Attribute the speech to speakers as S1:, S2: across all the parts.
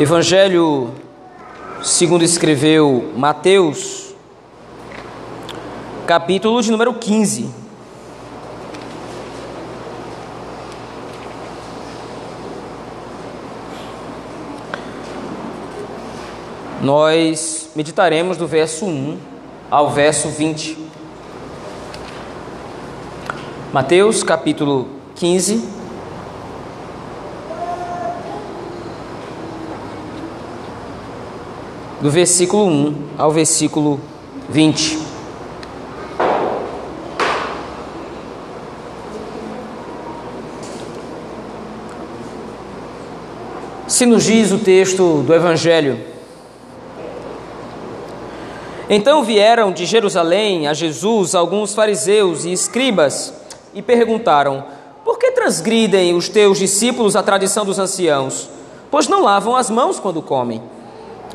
S1: Evangelho segundo escreveu Mateus, capítulo de número 15. Nós meditaremos do verso 1 ao verso 20. Mateus capítulo 15, do versículo 1 ao versículo 20. Se nos diz o texto do Evangelho. Então vieram de Jerusalém a Jesus alguns fariseus e escribas e perguntaram: Por que transgridem os teus discípulos a tradição dos anciãos? Pois não lavam as mãos quando comem.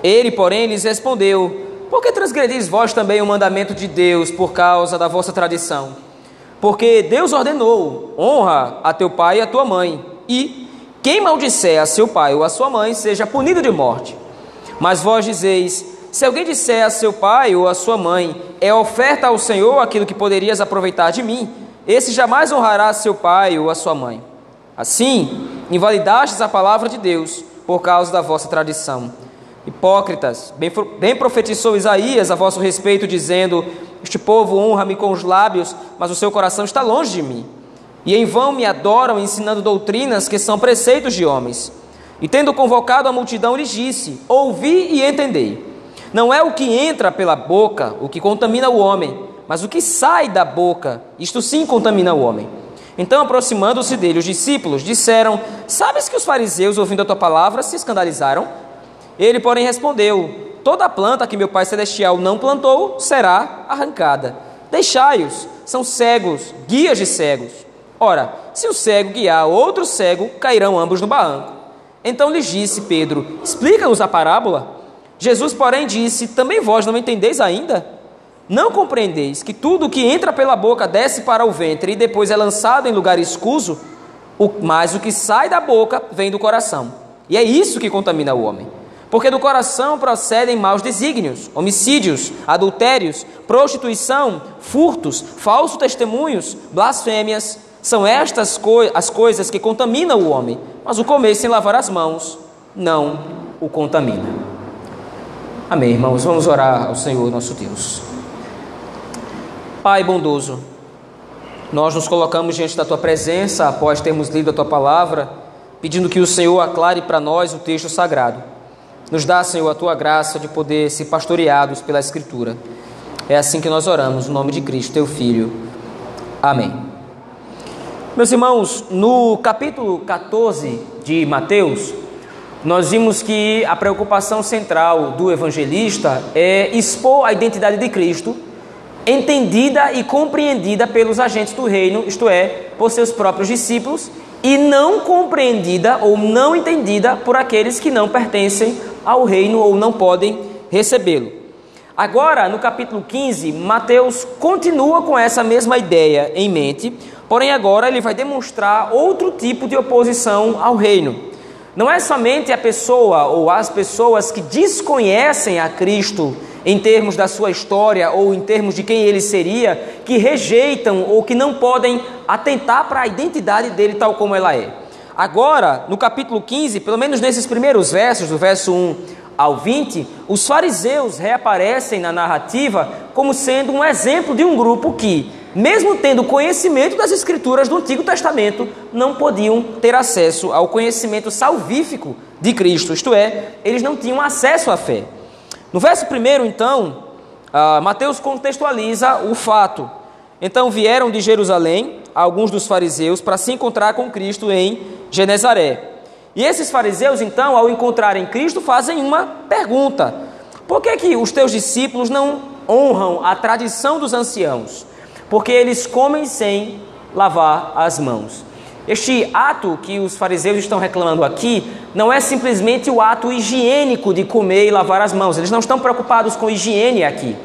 S1: Ele, porém, lhes respondeu: Por que transgredis vós também o mandamento de Deus por causa da vossa tradição? Porque Deus ordenou: honra a teu pai e a tua mãe, e quem maldisser a seu pai ou a sua mãe seja punido de morte. Mas vós dizeis: se alguém disser a seu pai ou a sua mãe, é oferta ao Senhor aquilo que poderias aproveitar de mim, esse jamais honrará seu pai ou a sua mãe. Assim, invalidastes a palavra de Deus por causa da vossa tradição. Hipócritas, bem, bem profetizou Isaías a vosso respeito, dizendo: Este povo honra-me com os lábios, mas o seu coração está longe de mim. E em vão me adoram, ensinando doutrinas que são preceitos de homens. E tendo convocado a multidão, lhes disse: Ouvi e entendei. Não é o que entra pela boca o que contamina o homem, mas o que sai da boca, isto sim contamina o homem. Então, aproximando-se dele, os discípulos disseram: Sabes que os fariseus, ouvindo a tua palavra, se escandalizaram? Ele, porém, respondeu: Toda planta que meu Pai Celestial não plantou será arrancada. Deixai-os, são cegos, guias de cegos. Ora, se o cego guiar outro cego, cairão ambos no barranco. Então lhes disse Pedro: Explica-nos a parábola. Jesus, porém, disse: Também vós não entendeis ainda? Não compreendeis que tudo que entra pela boca desce para o ventre e depois é lançado em lugar escuso? Mas o que sai da boca vem do coração. E é isso que contamina o homem. Porque do coração procedem maus desígnios, homicídios, adultérios, prostituição, furtos, falsos testemunhos, blasfêmias. São estas as coisas que contaminam o homem, mas o comer sem lavar as mãos não o contamina. Amém, irmãos. Vamos orar ao Senhor nosso Deus. Pai bondoso, nós nos colocamos diante da tua presença após termos lido a tua palavra, pedindo que o Senhor aclare para nós o texto sagrado. Nos dá, Senhor, a tua graça de poder ser pastoreados pela Escritura. É assim que nós oramos, no nome de Cristo, teu Filho. Amém. Meus irmãos, no capítulo 14 de Mateus, nós vimos que a preocupação central do evangelista é expor a identidade de Cristo, entendida e compreendida pelos agentes do reino, isto é, por seus próprios discípulos, e não compreendida ou não entendida por aqueles que não pertencem ao reino ou não podem recebê-lo. Agora, no capítulo 15, Mateus continua com essa mesma ideia em mente, porém agora ele vai demonstrar outro tipo de oposição ao reino. Não é somente a pessoa ou as pessoas que desconhecem a Cristo em termos da sua história ou em termos de quem ele seria, que rejeitam ou que não podem atentar para a identidade dele tal como ela é. Agora, no capítulo 15, pelo menos nesses primeiros versos, do verso 1 ao 20, os fariseus reaparecem na narrativa como sendo um exemplo de um grupo que, mesmo tendo conhecimento das escrituras do Antigo Testamento, não podiam ter acesso ao conhecimento salvífico de Cristo, isto é, eles não tinham acesso à fé. No verso 1, então, uh, Mateus contextualiza o fato. Então vieram de Jerusalém alguns dos fariseus para se encontrar com Cristo em Genezaré. E esses fariseus, então, ao encontrarem Cristo, fazem uma pergunta: por que, que os teus discípulos não honram a tradição dos anciãos? Porque eles comem sem lavar as mãos. Este ato que os fariseus estão reclamando aqui não é simplesmente o ato higiênico de comer e lavar as mãos. Eles não estão preocupados com higiene aqui.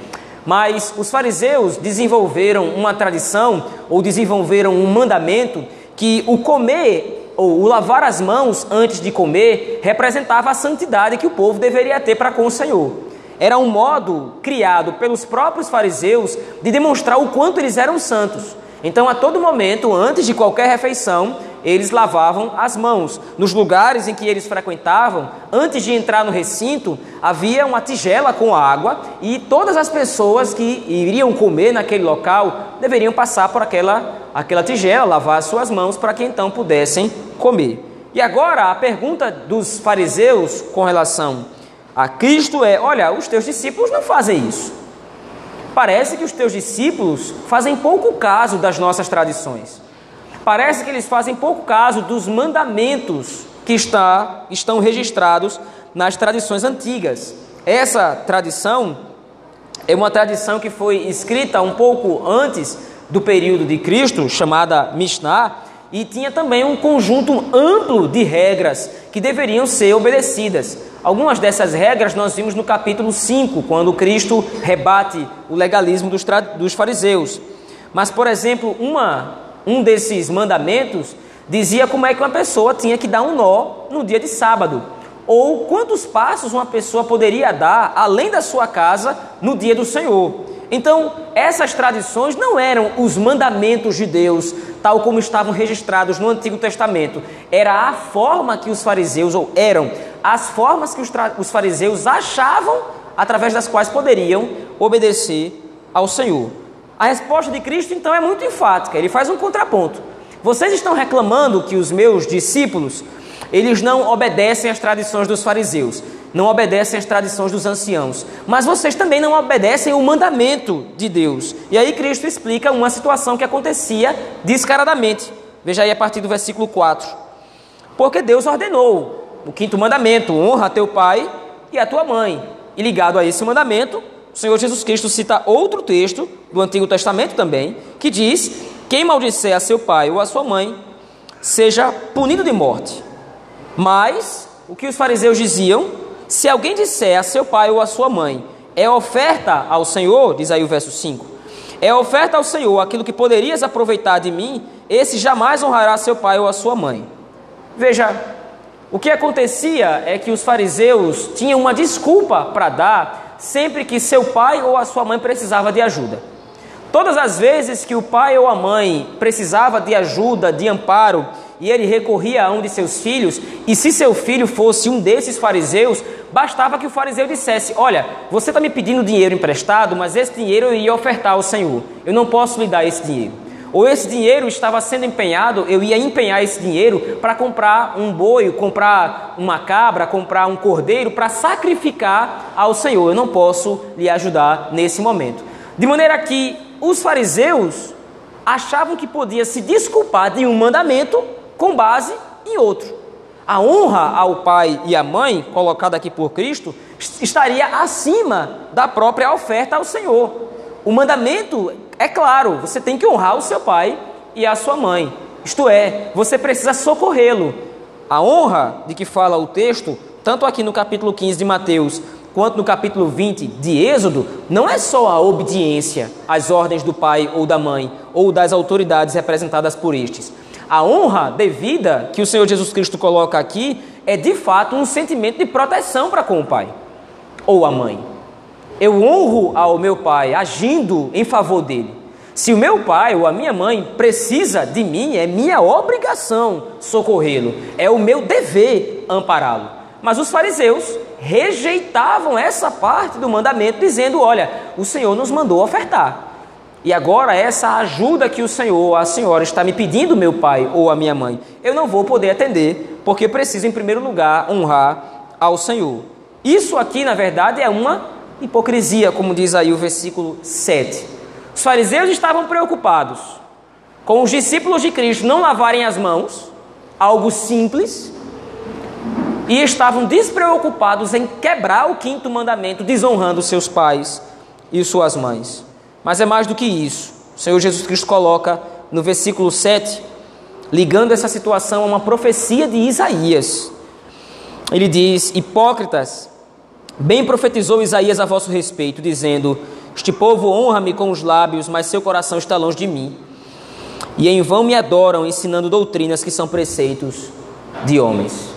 S1: Mas os fariseus desenvolveram uma tradição ou desenvolveram um mandamento que o comer ou o lavar as mãos antes de comer, representava a santidade que o povo deveria ter para com o Senhor. Era um modo criado pelos próprios fariseus de demonstrar o quanto eles eram santos. Então, a todo momento, antes de qualquer refeição, eles lavavam as mãos. Nos lugares em que eles frequentavam, antes de entrar no recinto, havia uma tigela com água e todas as pessoas que iriam comer naquele local deveriam passar por aquela, aquela tigela, lavar suas mãos para que então pudessem comer. E agora a pergunta dos fariseus com relação a Cristo é: olha, os teus discípulos não fazem isso. Parece que os teus discípulos fazem pouco caso das nossas tradições. Parece que eles fazem pouco caso dos mandamentos que está, estão registrados nas tradições antigas. Essa tradição é uma tradição que foi escrita um pouco antes do período de Cristo, chamada Mishnah, e tinha também um conjunto amplo de regras que deveriam ser obedecidas. Algumas dessas regras nós vimos no capítulo 5, quando Cristo rebate o legalismo dos, dos fariseus. Mas, por exemplo, uma, um desses mandamentos dizia como é que uma pessoa tinha que dar um nó no dia de sábado, ou quantos passos uma pessoa poderia dar além da sua casa no dia do Senhor. Então, essas tradições não eram os mandamentos de Deus, tal como estavam registrados no Antigo Testamento. Era a forma que os fariseus, ou eram as formas que os, os fariseus achavam através das quais poderiam obedecer ao Senhor. A resposta de Cristo, então, é muito enfática. Ele faz um contraponto. Vocês estão reclamando que os meus discípulos, eles não obedecem às tradições dos fariseus não obedecem às tradições dos anciãos, mas vocês também não obedecem o mandamento de Deus. E aí Cristo explica uma situação que acontecia descaradamente. Veja aí a partir do versículo 4. Porque Deus ordenou o quinto mandamento: honra teu pai e a tua mãe. E ligado a esse mandamento, o Senhor Jesus Cristo cita outro texto do Antigo Testamento também, que diz: Quem maldisser a seu pai ou a sua mãe, seja punido de morte. Mas o que os fariseus diziam se alguém disser a seu pai ou a sua mãe, é oferta ao Senhor, diz aí o verso 5, é oferta ao Senhor aquilo que poderias aproveitar de mim, esse jamais honrará seu pai ou a sua mãe. Veja, o que acontecia é que os fariseus tinham uma desculpa para dar sempre que seu pai ou a sua mãe precisava de ajuda. Todas as vezes que o pai ou a mãe precisava de ajuda, de amparo, e ele recorria a um de seus filhos, e se seu filho fosse um desses fariseus, bastava que o fariseu dissesse: Olha, você está me pedindo dinheiro emprestado, mas esse dinheiro eu ia ofertar ao Senhor, eu não posso lhe dar esse dinheiro. Ou esse dinheiro estava sendo empenhado, eu ia empenhar esse dinheiro para comprar um boi, comprar uma cabra, comprar um cordeiro para sacrificar ao Senhor. Eu não posso lhe ajudar nesse momento. De maneira que os fariseus achavam que podia se desculpar de um mandamento com base em outro. A honra ao pai e à mãe, colocada aqui por Cristo, estaria acima da própria oferta ao Senhor. O mandamento é claro, você tem que honrar o seu pai e a sua mãe. Isto é, você precisa socorrê-lo. A honra de que fala o texto, tanto aqui no capítulo 15 de Mateus, quanto no capítulo 20 de Êxodo, não é só a obediência às ordens do pai ou da mãe, ou das autoridades representadas por estes a honra devida que o Senhor Jesus Cristo coloca aqui é de fato um sentimento de proteção para com o pai ou a mãe. Eu honro ao meu pai agindo em favor dele. Se o meu pai ou a minha mãe precisa de mim, é minha obrigação socorrê-lo, é o meu dever ampará-lo. Mas os fariseus rejeitavam essa parte do mandamento, dizendo: Olha, o Senhor nos mandou ofertar. E agora, essa ajuda que o Senhor a senhora está me pedindo, meu pai ou a minha mãe, eu não vou poder atender, porque preciso, em primeiro lugar, honrar ao Senhor. Isso aqui, na verdade, é uma hipocrisia, como diz aí o versículo 7. Os fariseus estavam preocupados com os discípulos de Cristo não lavarem as mãos, algo simples, e estavam despreocupados em quebrar o quinto mandamento, desonrando seus pais e suas mães. Mas é mais do que isso. O Senhor Jesus Cristo coloca no versículo 7, ligando essa situação a uma profecia de Isaías. Ele diz: Hipócritas, bem profetizou Isaías a vosso respeito, dizendo: Este povo honra-me com os lábios, mas seu coração está longe de mim. e em vão me adoram, ensinando doutrinas que são preceitos de homens.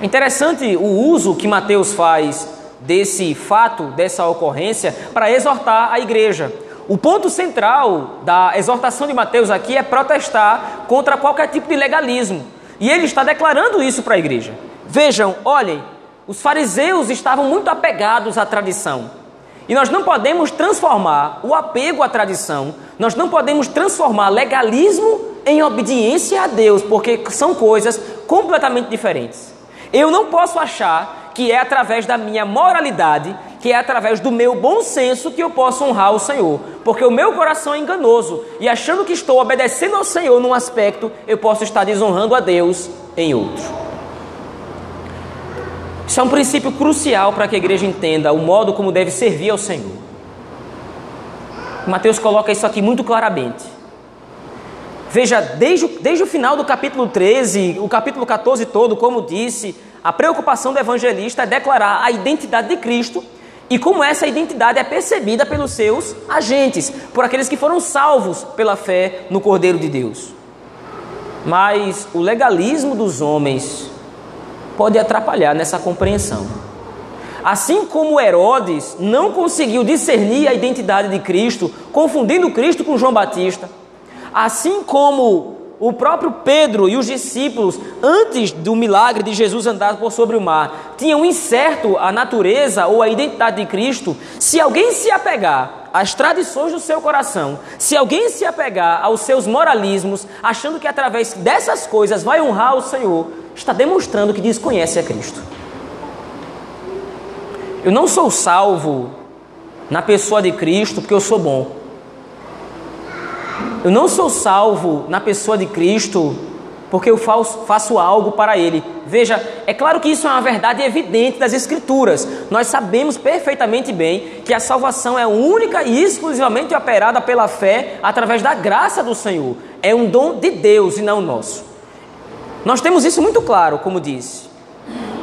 S1: É interessante o uso que Mateus faz desse fato, dessa ocorrência, para exortar a igreja. O ponto central da exortação de Mateus aqui é protestar contra qualquer tipo de legalismo. E ele está declarando isso para a igreja. Vejam, olhem, os fariseus estavam muito apegados à tradição. E nós não podemos transformar o apego à tradição, nós não podemos transformar legalismo em obediência a Deus, porque são coisas completamente diferentes. Eu não posso achar que é através da minha moralidade que é através do meu bom senso que eu posso honrar o Senhor, porque o meu coração é enganoso e achando que estou obedecendo ao Senhor num aspecto, eu posso estar desonrando a Deus em outro. Isso é um princípio crucial para que a igreja entenda o modo como deve servir ao Senhor. Mateus coloca isso aqui muito claramente. Veja, desde, desde o final do capítulo 13, o capítulo 14 todo, como disse, a preocupação do evangelista é declarar a identidade de Cristo e como essa identidade é percebida pelos seus agentes, por aqueles que foram salvos pela fé no Cordeiro de Deus. Mas o legalismo dos homens pode atrapalhar nessa compreensão. Assim como Herodes não conseguiu discernir a identidade de Cristo, confundindo Cristo com João Batista, assim como o próprio Pedro e os discípulos, antes do milagre de Jesus andar por sobre o mar, tinham incerto a natureza ou a identidade de Cristo. Se alguém se apegar às tradições do seu coração, se alguém se apegar aos seus moralismos, achando que através dessas coisas vai honrar o Senhor, está demonstrando que desconhece a Cristo. Eu não sou salvo na pessoa de Cristo porque eu sou bom. Eu não sou salvo na pessoa de Cristo porque eu faço algo para Ele. Veja, é claro que isso é uma verdade evidente das Escrituras. Nós sabemos perfeitamente bem que a salvação é única e exclusivamente operada pela fé através da graça do Senhor. É um dom de Deus e não nosso. Nós temos isso muito claro, como disse.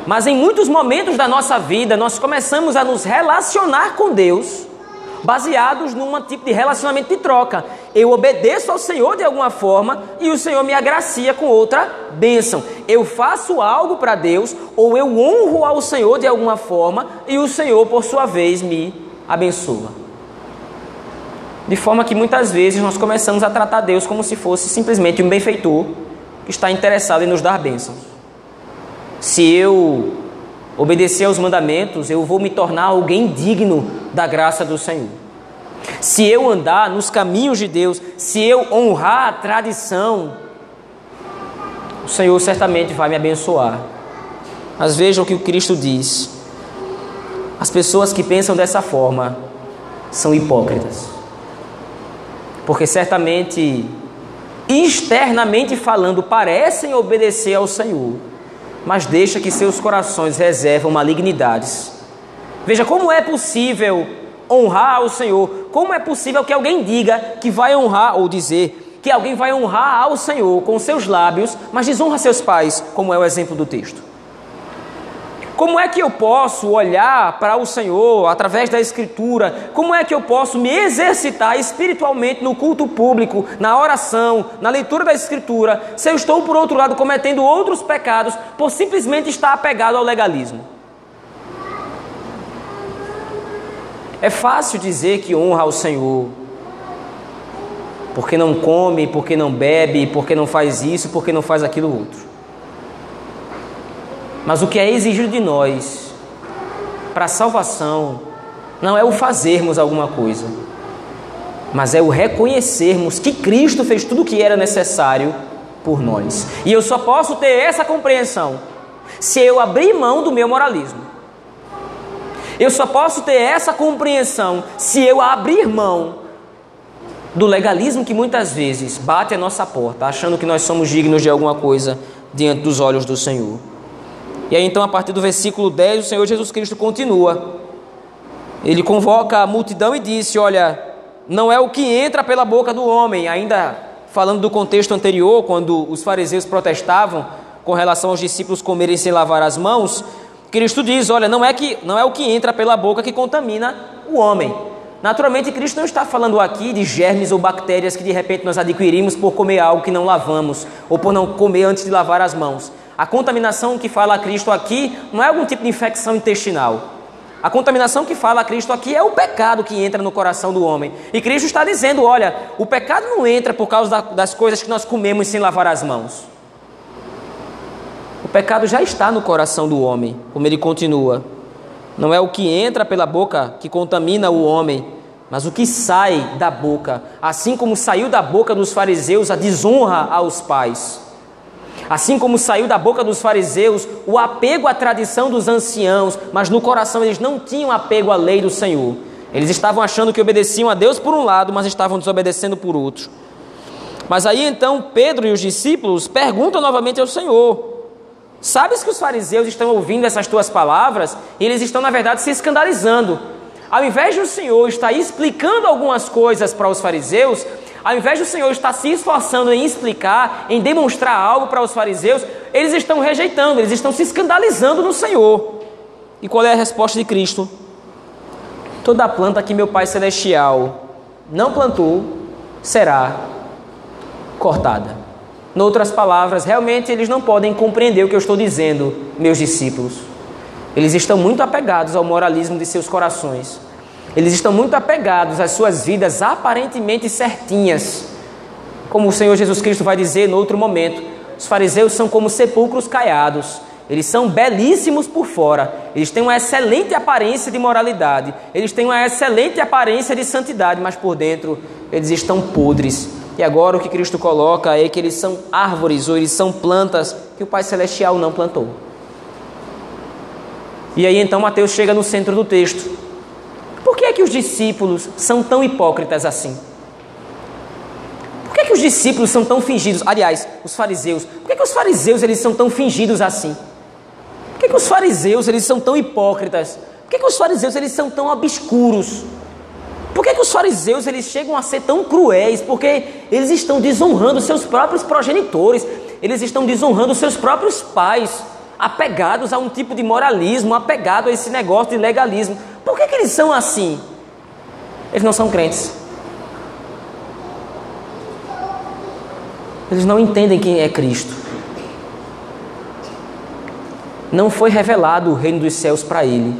S1: Mas em muitos momentos da nossa vida, nós começamos a nos relacionar com Deus baseados num tipo de relacionamento de troca. Eu obedeço ao Senhor de alguma forma e o Senhor me agracia com outra bênção. Eu faço algo para Deus ou eu honro ao Senhor de alguma forma e o Senhor, por sua vez, me abençoa. De forma que muitas vezes nós começamos a tratar Deus como se fosse simplesmente um benfeitor que está interessado em nos dar bênçãos. Se eu obedecer aos mandamentos, eu vou me tornar alguém digno da graça do Senhor. Se eu andar nos caminhos de Deus, se eu honrar a tradição, o Senhor certamente vai me abençoar. Mas vejam o que o Cristo diz. As pessoas que pensam dessa forma são hipócritas. Porque certamente, externamente falando, parecem obedecer ao Senhor, mas deixa que seus corações reservam malignidades. Veja como é possível honrar o Senhor, como é possível que alguém diga que vai honrar ou dizer que alguém vai honrar ao Senhor com seus lábios, mas desonra seus pais, como é o exemplo do texto. Como é que eu posso olhar para o Senhor através da Escritura? Como é que eu posso me exercitar espiritualmente no culto público, na oração, na leitura da Escritura, se eu estou, por outro lado, cometendo outros pecados por simplesmente estar apegado ao legalismo? É fácil dizer que honra ao Senhor, porque não come, porque não bebe, porque não faz isso, porque não faz aquilo outro. Mas o que é exigido de nós para a salvação não é o fazermos alguma coisa, mas é o reconhecermos que Cristo fez tudo o que era necessário por nós. E eu só posso ter essa compreensão se eu abrir mão do meu moralismo. Eu só posso ter essa compreensão se eu abrir mão do legalismo que muitas vezes bate a nossa porta, achando que nós somos dignos de alguma coisa diante dos olhos do Senhor. E aí então, a partir do versículo 10, o Senhor Jesus Cristo continua. Ele convoca a multidão e disse: Olha, não é o que entra pela boca do homem, ainda falando do contexto anterior, quando os fariseus protestavam com relação aos discípulos comerem sem lavar as mãos, Cristo diz: Olha, não é, que, não é o que entra pela boca que contamina o homem, Naturalmente, Cristo não está falando aqui de germes ou bactérias que de repente nós adquirimos por comer algo que não lavamos ou por não comer antes de lavar as mãos. A contaminação que fala Cristo aqui não é algum tipo de infecção intestinal. A contaminação que fala Cristo aqui é o pecado que entra no coração do homem. E Cristo está dizendo: olha, o pecado não entra por causa das coisas que nós comemos sem lavar as mãos. O pecado já está no coração do homem, como ele continua. Não é o que entra pela boca que contamina o homem, mas o que sai da boca. Assim como saiu da boca dos fariseus a desonra aos pais. Assim como saiu da boca dos fariseus o apego à tradição dos anciãos, mas no coração eles não tinham apego à lei do Senhor. Eles estavam achando que obedeciam a Deus por um lado, mas estavam desobedecendo por outro. Mas aí então Pedro e os discípulos perguntam novamente ao Senhor: Sabes que os fariseus estão ouvindo essas tuas palavras e eles estão, na verdade, se escandalizando. Ao invés de o Senhor estar explicando algumas coisas para os fariseus, ao invés do Senhor estar se esforçando em explicar, em demonstrar algo para os fariseus, eles estão rejeitando, eles estão se escandalizando no Senhor. E qual é a resposta de Cristo? Toda planta que meu Pai Celestial não plantou será cortada. Em outras palavras, realmente eles não podem compreender o que eu estou dizendo, meus discípulos. Eles estão muito apegados ao moralismo de seus corações. Eles estão muito apegados às suas vidas aparentemente certinhas. Como o Senhor Jesus Cristo vai dizer no outro momento, os fariseus são como sepulcros caiados. Eles são belíssimos por fora, eles têm uma excelente aparência de moralidade, eles têm uma excelente aparência de santidade, mas por dentro eles estão podres. E agora o que Cristo coloca é que eles são árvores ou eles são plantas que o Pai Celestial não plantou. E aí então Mateus chega no centro do texto por que é que os discípulos são tão hipócritas assim? Por que é que os discípulos são tão fingidos? Aliás, os fariseus. Por que é que os fariseus eles são tão fingidos assim? Por que é que os fariseus eles são tão hipócritas? Por que é que os fariseus eles são tão obscuros? Por que, é que os fariseus eles chegam a ser tão cruéis? Porque eles estão desonrando seus próprios progenitores, eles estão desonrando seus próprios pais, apegados a um tipo de moralismo, apegados a esse negócio de legalismo. Por que, que eles são assim? Eles não são crentes. Eles não entendem quem é Cristo. Não foi revelado o reino dos céus para ele.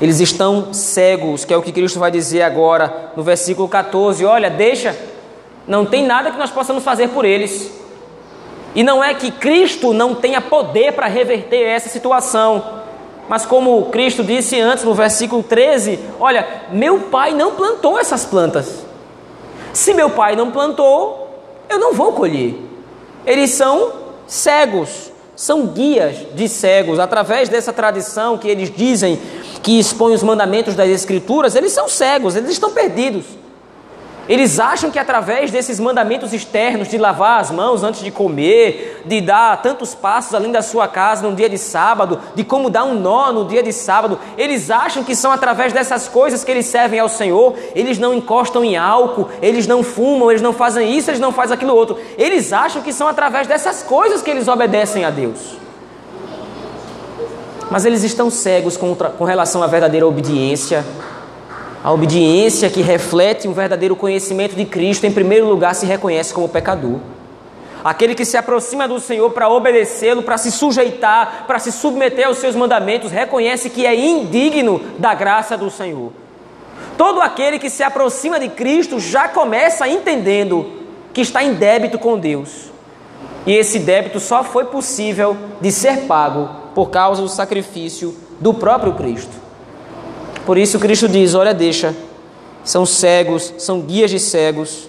S1: Eles estão cegos, que é o que Cristo vai dizer agora no versículo 14. Olha, deixa, não tem nada que nós possamos fazer por eles. E não é que Cristo não tenha poder para reverter essa situação. Mas como Cristo disse antes no versículo 13, olha, meu pai não plantou essas plantas. Se meu pai não plantou, eu não vou colher. Eles são cegos, são guias de cegos. Através dessa tradição que eles dizem que expõe os mandamentos das Escrituras, eles são cegos, eles estão perdidos. Eles acham que através desses mandamentos externos de lavar as mãos antes de comer, de dar tantos passos além da sua casa no dia de sábado, de como dar um nó no dia de sábado, eles acham que são através dessas coisas que eles servem ao Senhor. Eles não encostam em álcool, eles não fumam, eles não fazem isso, eles não fazem aquilo outro. Eles acham que são através dessas coisas que eles obedecem a Deus. Mas eles estão cegos com, relação à verdadeira obediência a obediência que reflete um verdadeiro conhecimento de Cristo, em primeiro lugar, se reconhece como pecador. Aquele que se aproxima do Senhor para obedecê-lo, para se sujeitar, para se submeter aos seus mandamentos, reconhece que é indigno da graça do Senhor. Todo aquele que se aproxima de Cristo já começa entendendo que está em débito com Deus. E esse débito só foi possível de ser pago por causa do sacrifício do próprio Cristo. Por isso Cristo diz: Olha, deixa, são cegos, são guias de cegos.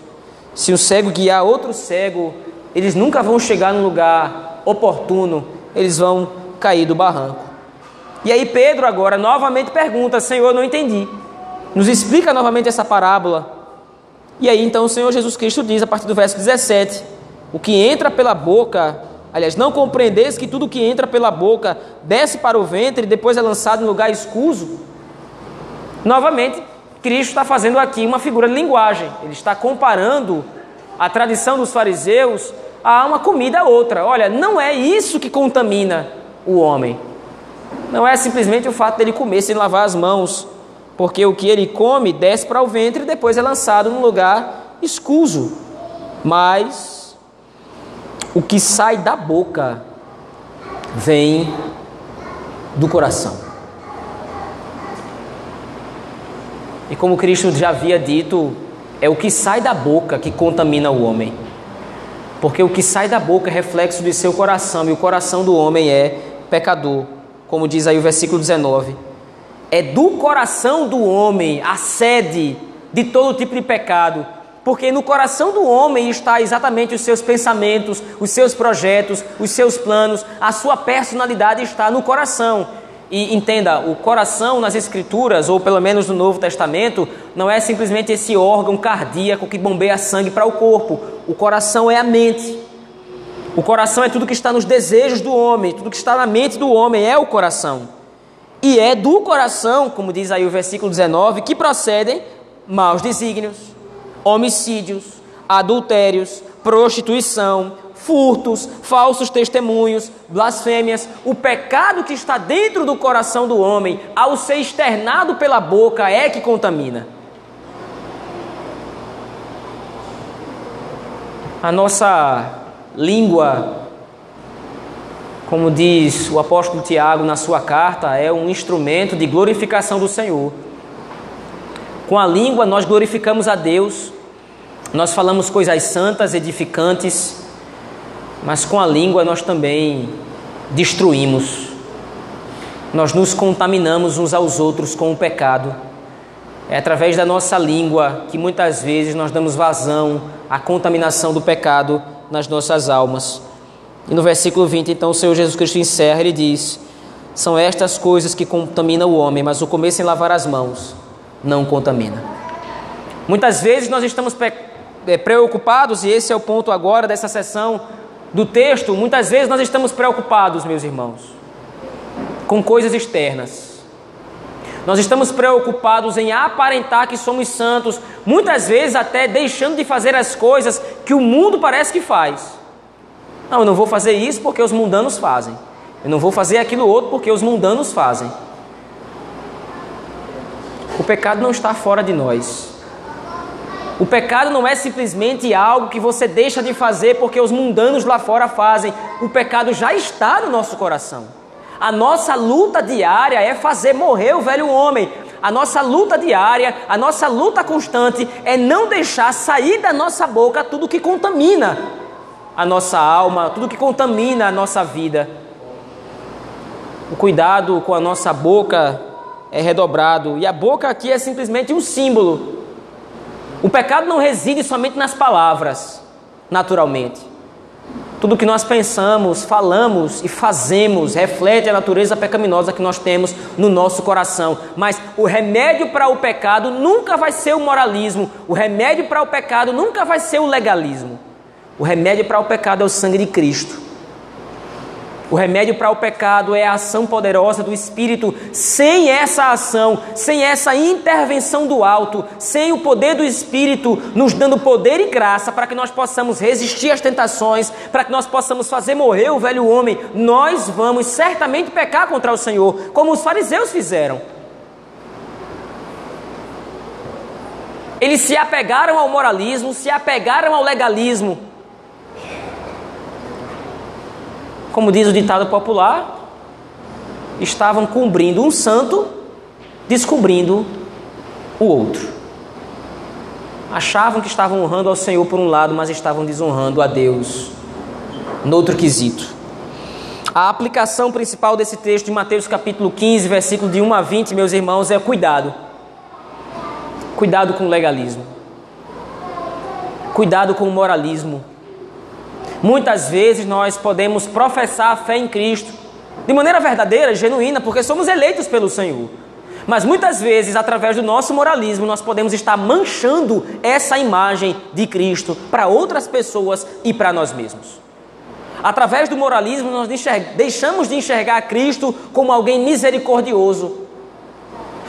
S1: Se o cego guiar outro cego, eles nunca vão chegar num lugar oportuno, eles vão cair do barranco. E aí Pedro agora novamente pergunta: Senhor, não entendi. Nos explica novamente essa parábola. E aí então o Senhor Jesus Cristo diz a partir do verso 17: O que entra pela boca, aliás, não compreendeis que tudo que entra pela boca desce para o ventre e depois é lançado em lugar escuso? Novamente, Cristo está fazendo aqui uma figura de linguagem. Ele está comparando a tradição dos fariseus a uma comida a outra. Olha, não é isso que contamina o homem. Não é simplesmente o fato dele comer sem lavar as mãos. porque o que ele come desce para o ventre e depois é lançado num lugar escuso. Mas o que sai da boca vem do coração. E como Cristo já havia dito, é o que sai da boca que contamina o homem. Porque o que sai da boca é reflexo de seu coração, e o coração do homem é pecador, como diz aí o versículo 19. É do coração do homem a sede de todo tipo de pecado, porque no coração do homem está exatamente os seus pensamentos, os seus projetos, os seus planos, a sua personalidade está no coração. E entenda, o coração nas Escrituras, ou pelo menos no Novo Testamento, não é simplesmente esse órgão cardíaco que bombeia sangue para o corpo. O coração é a mente. O coração é tudo que está nos desejos do homem, tudo que está na mente do homem é o coração. E é do coração, como diz aí o versículo 19, que procedem maus desígnios, homicídios, adultérios, prostituição, furtos, falsos testemunhos, blasfêmias. O pecado que está dentro do coração do homem, ao ser externado pela boca, é que contamina. A nossa língua, como diz o apóstolo Tiago na sua carta, é um instrumento de glorificação do Senhor. Com a língua nós glorificamos a Deus, nós falamos coisas santas, edificantes, mas com a língua nós também destruímos. Nós nos contaminamos uns aos outros com o pecado. É através da nossa língua que muitas vezes nós damos vazão à contaminação do pecado nas nossas almas. E no versículo 20, então, o Senhor Jesus Cristo encerra, ele diz: São estas coisas que contaminam o homem, mas o começo em lavar as mãos não contamina. Muitas vezes nós estamos eh, preocupados, e esse é o ponto agora dessa sessão, do texto, muitas vezes nós estamos preocupados, meus irmãos, com coisas externas. Nós estamos preocupados em aparentar que somos santos, muitas vezes até deixando de fazer as coisas que o mundo parece que faz. Não, eu não vou fazer isso porque os mundanos fazem. Eu não vou fazer aquilo outro porque os mundanos fazem. O pecado não está fora de nós. O pecado não é simplesmente algo que você deixa de fazer porque os mundanos lá fora fazem. O pecado já está no nosso coração. A nossa luta diária é fazer morrer o velho homem. A nossa luta diária, a nossa luta constante é não deixar sair da nossa boca tudo que contamina a nossa alma, tudo que contamina a nossa vida. O cuidado com a nossa boca é redobrado. E a boca aqui é simplesmente um símbolo o pecado não reside somente nas palavras, naturalmente. Tudo que nós pensamos, falamos e fazemos reflete a natureza pecaminosa que nós temos no nosso coração. Mas o remédio para o pecado nunca vai ser o moralismo, o remédio para o pecado nunca vai ser o legalismo. O remédio para o pecado é o sangue de Cristo. O remédio para o pecado é a ação poderosa do Espírito. Sem essa ação, sem essa intervenção do alto, sem o poder do Espírito nos dando poder e graça para que nós possamos resistir às tentações, para que nós possamos fazer morrer o velho homem, nós vamos certamente pecar contra o Senhor, como os fariseus fizeram. Eles se apegaram ao moralismo, se apegaram ao legalismo como diz o ditado popular, estavam cumprindo um santo, descobrindo o outro. Achavam que estavam honrando ao Senhor por um lado, mas estavam desonrando a Deus no outro quesito. A aplicação principal desse texto de Mateus capítulo 15, versículo de 1 a 20, meus irmãos, é cuidado. Cuidado com o legalismo. Cuidado com o moralismo Muitas vezes nós podemos professar a fé em Cristo de maneira verdadeira, genuína, porque somos eleitos pelo Senhor. Mas muitas vezes, através do nosso moralismo, nós podemos estar manchando essa imagem de Cristo para outras pessoas e para nós mesmos. Através do moralismo, nós deixamos de enxergar Cristo como alguém misericordioso.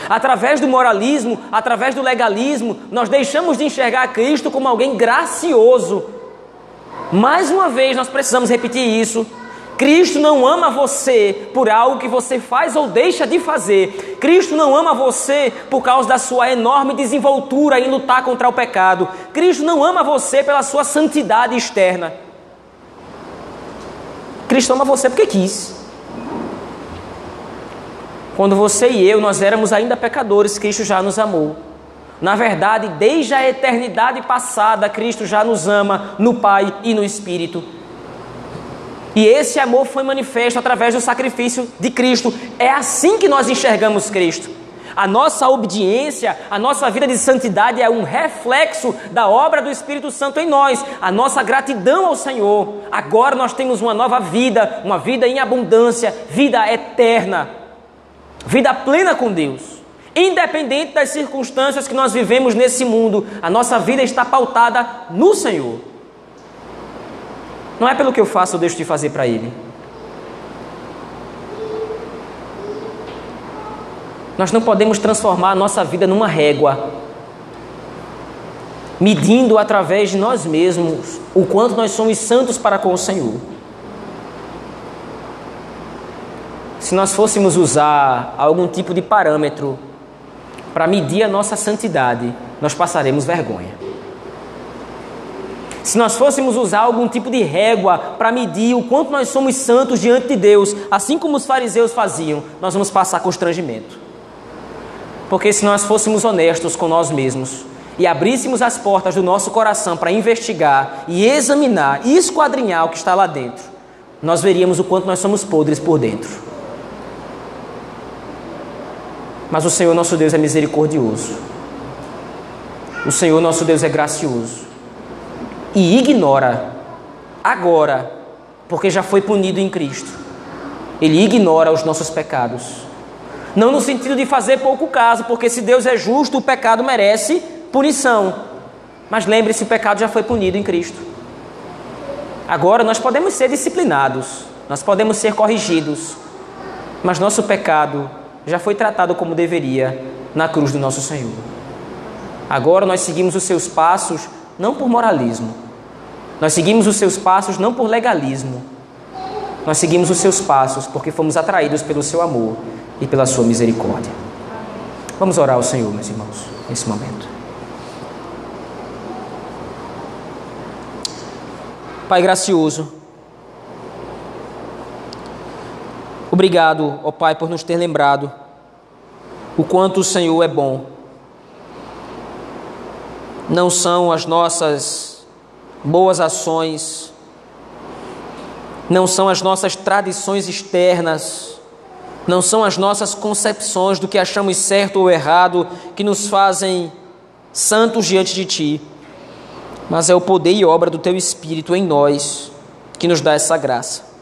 S1: Através do moralismo, através do legalismo, nós deixamos de enxergar Cristo como alguém gracioso mais uma vez, nós precisamos repetir isso. Cristo não ama você por algo que você faz ou deixa de fazer. Cristo não ama você por causa da sua enorme desenvoltura em lutar contra o pecado. Cristo não ama você pela sua santidade externa. Cristo ama você porque quis. Quando você e eu nós éramos ainda pecadores, Cristo já nos amou. Na verdade, desde a eternidade passada, Cristo já nos ama no Pai e no Espírito. E esse amor foi manifesto através do sacrifício de Cristo. É assim que nós enxergamos Cristo. A nossa obediência, a nossa vida de santidade é um reflexo da obra do Espírito Santo em nós, a nossa gratidão ao Senhor. Agora nós temos uma nova vida, uma vida em abundância, vida eterna, vida plena com Deus. Independente das circunstâncias que nós vivemos nesse mundo, a nossa vida está pautada no Senhor. Não é pelo que eu faço ou deixo de fazer para Ele. Nós não podemos transformar a nossa vida numa régua, medindo através de nós mesmos o quanto nós somos santos para com o Senhor. Se nós fôssemos usar algum tipo de parâmetro para medir a nossa santidade, nós passaremos vergonha. Se nós fôssemos usar algum tipo de régua para medir o quanto nós somos santos diante de Deus, assim como os fariseus faziam, nós vamos passar constrangimento. Porque se nós fôssemos honestos com nós mesmos e abríssemos as portas do nosso coração para investigar e examinar e esquadrinhar o que está lá dentro, nós veríamos o quanto nós somos podres por dentro. Mas o Senhor nosso Deus é misericordioso. O Senhor nosso Deus é gracioso e ignora agora, porque já foi punido em Cristo. Ele ignora os nossos pecados. Não no sentido de fazer pouco caso, porque se Deus é justo, o pecado merece punição. Mas lembre-se, o pecado já foi punido em Cristo. Agora nós podemos ser disciplinados, nós podemos ser corrigidos, mas nosso pecado já foi tratado como deveria na cruz do nosso Senhor. Agora nós seguimos os seus passos não por moralismo, nós seguimos os seus passos não por legalismo. Nós seguimos os seus passos porque fomos atraídos pelo seu amor e pela sua misericórdia. Vamos orar ao Senhor, meus irmãos, nesse momento. Pai gracioso, obrigado, ó Pai, por nos ter lembrado o quanto o Senhor é bom. Não são as nossas boas ações, não são as nossas tradições externas, não são as nossas concepções do que achamos certo ou errado que nos fazem santos diante de Ti, mas é o poder e obra do Teu Espírito em nós que nos dá essa graça.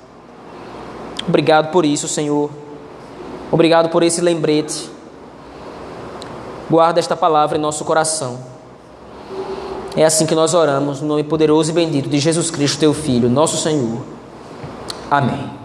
S1: Obrigado por isso, Senhor. Obrigado por esse lembrete. Guarda esta palavra em nosso coração é assim que nós oramos, no nome poderoso e bendito de Jesus Cristo, teu Filho, nosso Senhor. Amém.